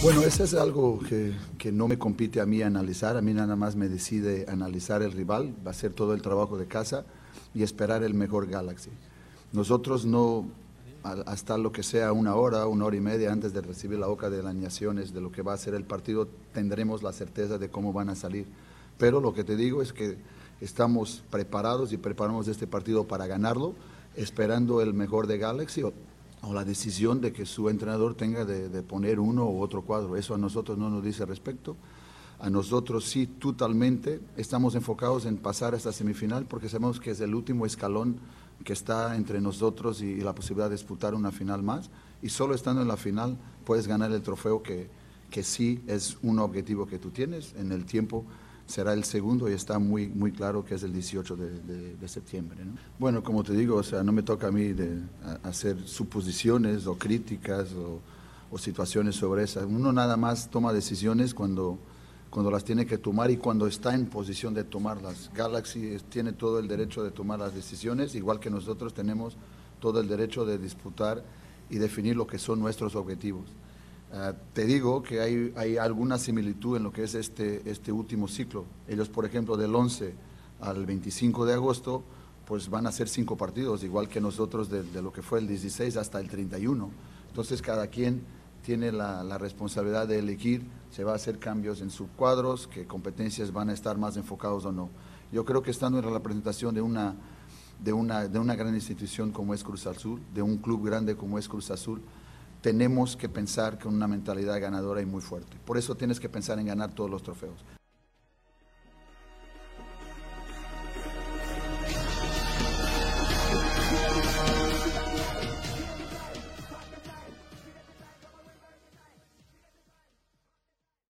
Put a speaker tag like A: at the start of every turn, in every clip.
A: Bueno, eso es algo que, que, no me compite a mí analizar, a mí nada más me decide analizar el rival, va a ser todo el trabajo de casa y esperar el mejor Galaxy. Nosotros no, hasta lo que sea una hora, una hora y media antes de recibir la boca de las naciones de lo que va a ser el partido, tendremos la certeza de cómo van a salir. Pero lo que te digo es que estamos preparados y preparamos este partido para ganarlo, esperando el mejor de Galaxy o, la decisión de que su entrenador tenga de, de, poner uno u otro cuadro. Eso a nosotros no nos dice respecto. A nosotros sí, totalmente, estamos enfocados en pasar a esta semifinal porque sabemos que es el último escalón que está entre nosotros y, y la posibilidad de disputar una final más. Y solo estando en la final puedes ganar el trofeo que, que sí es un objetivo que tú tienes en el tiempo será el segundo y está muy, muy claro que es el 18 de, de, septiembre. ¿no? Bueno, como te digo, o sea, no me toca a mí de hacer suposiciones o críticas o, o, situaciones sobre esas. Uno nada más toma decisiones cuando, cuando las tiene que tomar y cuando está en posición de tomarlas. Galaxy tiene todo el derecho de tomar las decisiones, igual que nosotros tenemos todo el derecho de disputar y definir lo que son nuestros objetivos. Uh, te digo que hay, hay, alguna similitud en lo que es este, este último ciclo. Ellos, por ejemplo, del 11 al 25 de agosto, pues van a ser cinco partidos, igual que nosotros de, lo que fue el 16 hasta el 31. Entonces, cada quien tiene la, responsabilidad de elegir, se va a hacer cambios en sus cuadros, qué competencias van a estar más enfocados o no. Yo creo que estando en la representación de una, de una, de una gran institución como es Cruz Azul, de un club grande como es Cruz Azul, tenemos que pensar con una mentalidad ganadora y muy fuerte. Por eso tienes que pensar en ganar todos los trofeos.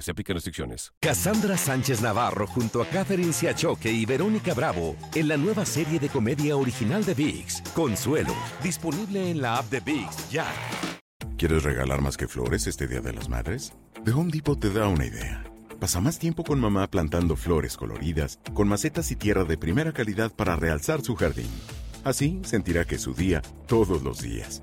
B: Se aplican restricciones.
C: Cassandra Sánchez Navarro junto a Catherine Siachoque y Verónica Bravo en la nueva serie de comedia original de VIX, Consuelo, disponible en la app de VIX ya.
D: ¿Quieres regalar más que flores este Día de las Madres? The Home Depot te da una idea. Pasa más tiempo con mamá plantando flores coloridas, con macetas y tierra de primera calidad para realzar su jardín. Así sentirá que es su día todos los días.